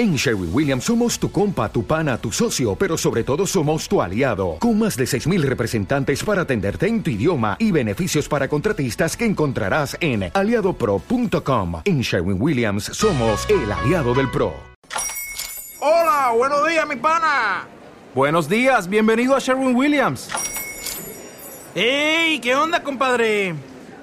En Sherwin Williams somos tu compa, tu pana, tu socio, pero sobre todo somos tu aliado, con más de 6.000 representantes para atenderte en tu idioma y beneficios para contratistas que encontrarás en aliadopro.com. En Sherwin Williams somos el aliado del PRO. Hola, buenos días, mi pana. Buenos días, bienvenido a Sherwin Williams. ¡Ey! ¿Qué onda, compadre?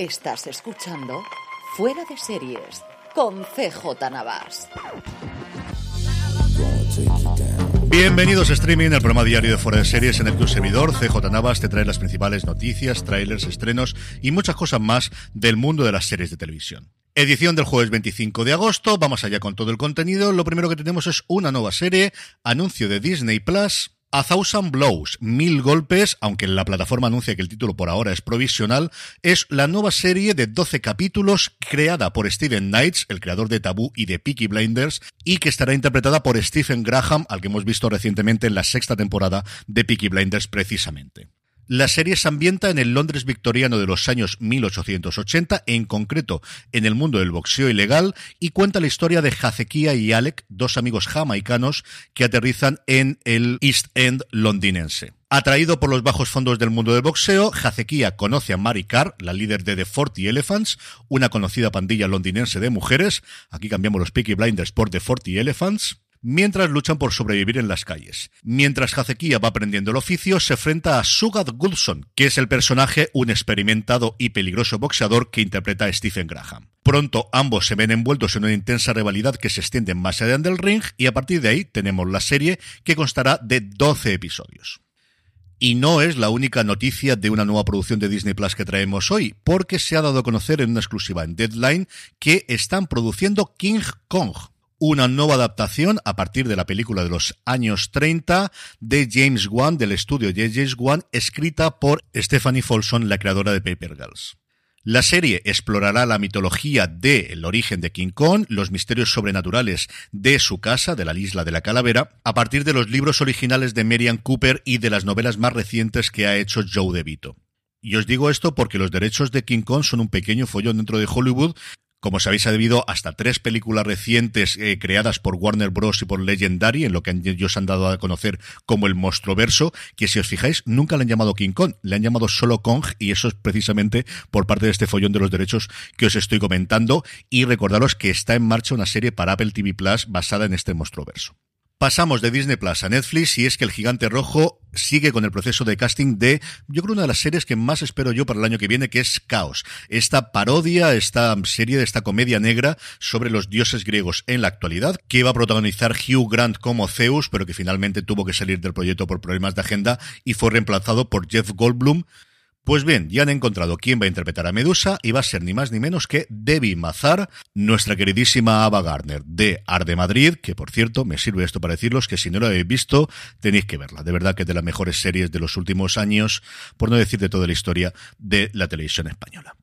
Estás escuchando Fuera de Series con CJ Navas. Bienvenidos a Streaming, el programa diario de Fuera de Series en el que un servidor, CJ Navas, te trae las principales noticias, trailers, estrenos y muchas cosas más del mundo de las series de televisión. Edición del jueves 25 de agosto, vamos allá con todo el contenido. Lo primero que tenemos es una nueva serie, anuncio de Disney Plus, a Thousand Blows, Mil Golpes, aunque la plataforma anuncia que el título por ahora es provisional, es la nueva serie de 12 capítulos creada por Steven Knights, el creador de Taboo y de Peaky Blinders, y que estará interpretada por Stephen Graham, al que hemos visto recientemente en la sexta temporada de Peaky Blinders precisamente. La serie se ambienta en el Londres victoriano de los años 1880, en concreto en el mundo del boxeo ilegal, y cuenta la historia de Hazekia y Alec, dos amigos jamaicanos que aterrizan en el East End londinense. Atraído por los bajos fondos del mundo del boxeo, Hazekia conoce a Mary Carr, la líder de The Forty Elephants, una conocida pandilla londinense de mujeres. Aquí cambiamos los Peaky Blinders por The Forty Elephants mientras luchan por sobrevivir en las calles. Mientras Hazekia va aprendiendo el oficio, se enfrenta a Sugat Goulson, que es el personaje, un experimentado y peligroso boxeador que interpreta a Stephen Graham. Pronto ambos se ven envueltos en una intensa rivalidad que se extiende más allá del ring y a partir de ahí tenemos la serie que constará de 12 episodios. Y no es la única noticia de una nueva producción de Disney Plus que traemos hoy, porque se ha dado a conocer en una exclusiva en Deadline que están produciendo King Kong, una nueva adaptación a partir de la película de los años 30 de James Wan, del estudio de James Wan, escrita por Stephanie Folsom, la creadora de Paper Girls. La serie explorará la mitología del origen de King Kong, los misterios sobrenaturales de su casa, de la isla de la calavera, a partir de los libros originales de Merian Cooper y de las novelas más recientes que ha hecho Joe DeVito. Y os digo esto porque los derechos de King Kong son un pequeño follón dentro de Hollywood como sabéis, ha debido hasta tres películas recientes eh, creadas por Warner Bros. y por Legendary, en lo que ellos han dado a conocer como el verso, que si os fijáis, nunca le han llamado King Kong, le han llamado solo Kong, y eso es precisamente por parte de este follón de los derechos que os estoy comentando. Y recordaros que está en marcha una serie para Apple TV Plus basada en este verso. Pasamos de Disney Plus a Netflix y es que el gigante rojo sigue con el proceso de casting de, yo creo, una de las series que más espero yo para el año que viene, que es Caos. Esta parodia, esta serie de esta comedia negra sobre los dioses griegos en la actualidad, que iba a protagonizar Hugh Grant como Zeus, pero que finalmente tuvo que salir del proyecto por problemas de agenda y fue reemplazado por Jeff Goldblum, pues bien, ya han encontrado quién va a interpretar a Medusa y va a ser ni más ni menos que Debbie Mazar, nuestra queridísima Ava Gardner de Arde Madrid, que por cierto, me sirve esto para decirlos que si no lo habéis visto, tenéis que verla. De verdad que es de las mejores series de los últimos años, por no decir de toda la historia de la televisión española.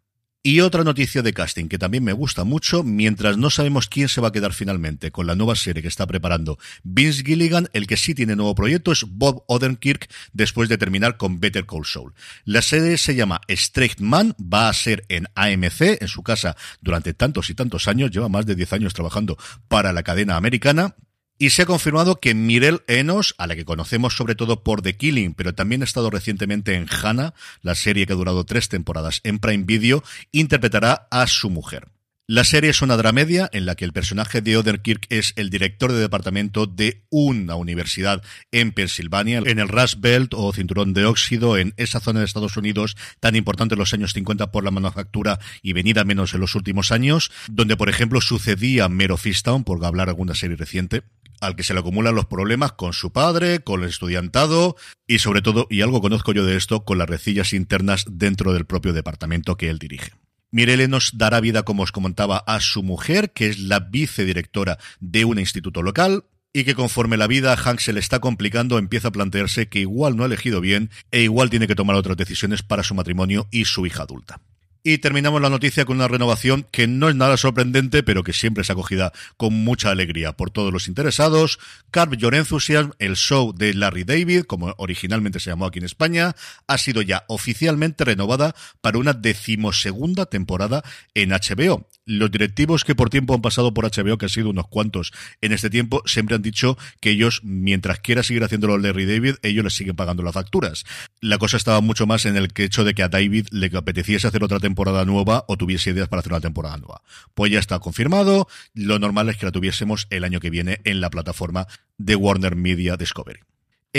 Y otra noticia de casting que también me gusta mucho, mientras no sabemos quién se va a quedar finalmente con la nueva serie que está preparando Vince Gilligan, el que sí tiene nuevo proyecto es Bob Odenkirk después de terminar con Better Call Saul. La serie se llama Straight Man, va a ser en AMC, en su casa durante tantos y tantos años, lleva más de 10 años trabajando para la cadena americana, y se ha confirmado que Mirel Enos, a la que conocemos sobre todo por The Killing, pero también ha estado recientemente en Hannah, la serie que ha durado tres temporadas en Prime Video, interpretará a su mujer. La serie es una dramedia en la que el personaje de Odenkirk es el director de departamento de una universidad en Pensilvania, en el Rust Belt o cinturón de óxido, en esa zona de Estados Unidos tan importante en los años 50 por la manufactura y venida menos en los últimos años, donde por ejemplo sucedía Mero Fistown, por hablar alguna serie reciente, al que se le acumulan los problemas con su padre, con el estudiantado y sobre todo, y algo conozco yo de esto, con las recillas internas dentro del propio departamento que él dirige. Mirele nos dará vida, como os comentaba, a su mujer, que es la vicedirectora de un instituto local, y que conforme la vida a Hank se le está complicando, empieza a plantearse que igual no ha elegido bien e igual tiene que tomar otras decisiones para su matrimonio y su hija adulta. Y terminamos la noticia con una renovación que no es nada sorprendente, pero que siempre es acogida con mucha alegría por todos los interesados. Carve Your Enthusiasm, el show de Larry David, como originalmente se llamó aquí en España, ha sido ya oficialmente renovada para una decimosegunda temporada en HBO los directivos que por tiempo han pasado por HBO, que han sido unos cuantos en este tiempo, siempre han dicho que ellos, mientras quiera seguir haciéndolo Larry David, ellos les siguen pagando las facturas. La cosa estaba mucho más en el hecho de que a David le apeteciese hacer otra temporada nueva o tuviese ideas para hacer una temporada nueva. Pues ya está confirmado. Lo normal es que la tuviésemos el año que viene en la plataforma de Warner Media Discovery.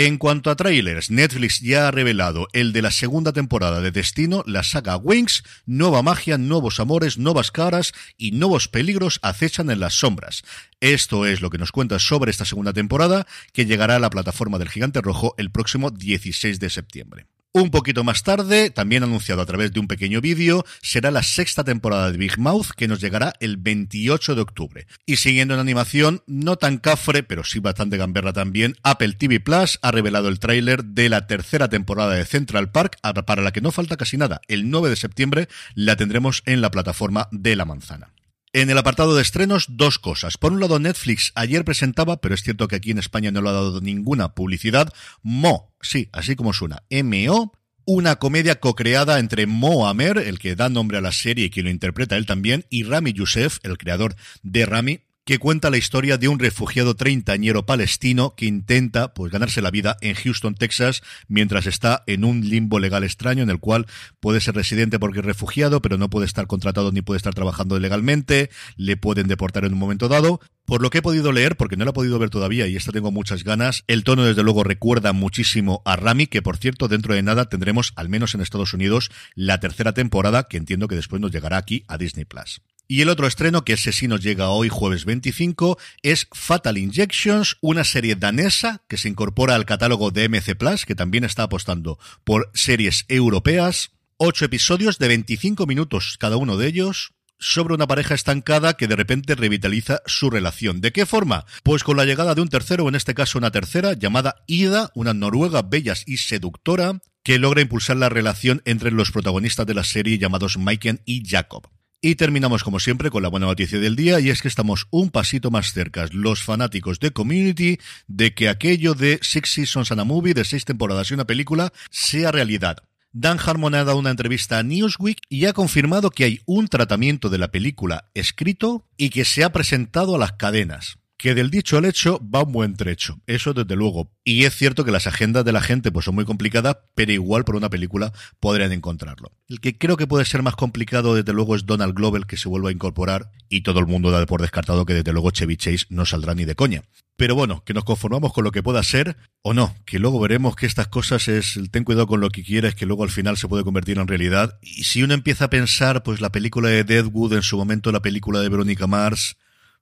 En cuanto a trailers, Netflix ya ha revelado el de la segunda temporada de Destino, la saga Wings, nueva magia, nuevos amores, nuevas caras y nuevos peligros acechan en las sombras. Esto es lo que nos cuenta sobre esta segunda temporada, que llegará a la plataforma del Gigante Rojo el próximo 16 de septiembre. Un poquito más tarde, también anunciado a través de un pequeño vídeo, será la sexta temporada de Big Mouth que nos llegará el 28 de octubre. Y siguiendo en animación, no tan cafre, pero sí bastante gamberra también, Apple TV Plus ha revelado el tráiler de la tercera temporada de Central Park, para la que no falta casi nada. El 9 de septiembre la tendremos en la plataforma de la manzana. En el apartado de estrenos, dos cosas. Por un lado, Netflix ayer presentaba, pero es cierto que aquí en España no lo ha dado ninguna publicidad, Mo, sí, así como suena, M-O, una comedia co-creada entre Mo Amer, el que da nombre a la serie y quien lo interpreta él también, y Rami Youssef, el creador de Rami, que cuenta la historia de un refugiado treintañero palestino que intenta pues ganarse la vida en Houston, Texas, mientras está en un limbo legal extraño en el cual puede ser residente porque es refugiado, pero no puede estar contratado ni puede estar trabajando legalmente, le pueden deportar en un momento dado. Por lo que he podido leer, porque no lo he podido ver todavía y esta tengo muchas ganas, el tono desde luego recuerda muchísimo a Rami, que por cierto dentro de nada tendremos, al menos en Estados Unidos, la tercera temporada, que entiendo que después nos llegará aquí a Disney Plus. Y el otro estreno, que ese sí nos llega hoy jueves 25, es Fatal Injections, una serie danesa que se incorpora al catálogo de MC Plus, que también está apostando por series europeas. Ocho episodios de 25 minutos cada uno de ellos, sobre una pareja estancada que de repente revitaliza su relación. ¿De qué forma? Pues con la llegada de un tercero, en este caso una tercera, llamada Ida, una noruega bella y seductora, que logra impulsar la relación entre los protagonistas de la serie llamados Maiken y Jacob. Y terminamos como siempre con la buena noticia del día y es que estamos un pasito más cerca, los fanáticos de Community, de que aquello de Six Seasons and a Movie, de seis temporadas y una película, sea realidad. Dan Harmon ha dado una entrevista a Newsweek y ha confirmado que hay un tratamiento de la película escrito y que se ha presentado a las cadenas que del dicho al hecho va un buen trecho, eso desde luego. Y es cierto que las agendas de la gente pues son muy complicadas, pero igual por una película podrían encontrarlo. El que creo que puede ser más complicado desde luego es Donald Glover que se vuelva a incorporar y todo el mundo da por descartado que desde luego Chevy Chase no saldrá ni de coña. Pero bueno, que nos conformamos con lo que pueda ser o no, que luego veremos que estas cosas es ten cuidado con lo que quieres, que luego al final se puede convertir en realidad. Y si uno empieza a pensar, pues la película de Deadwood, en su momento la película de Verónica Mars,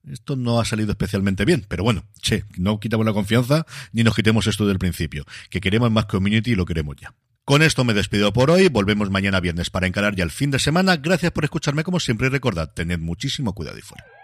esto no ha salido especialmente bien, pero bueno, che, no quitamos la confianza ni nos quitemos esto del principio, que queremos más community y lo queremos ya. Con esto me despido por hoy, volvemos mañana viernes para encarar ya el fin de semana. Gracias por escucharme como siempre y recordad, tened muchísimo cuidado y fuera.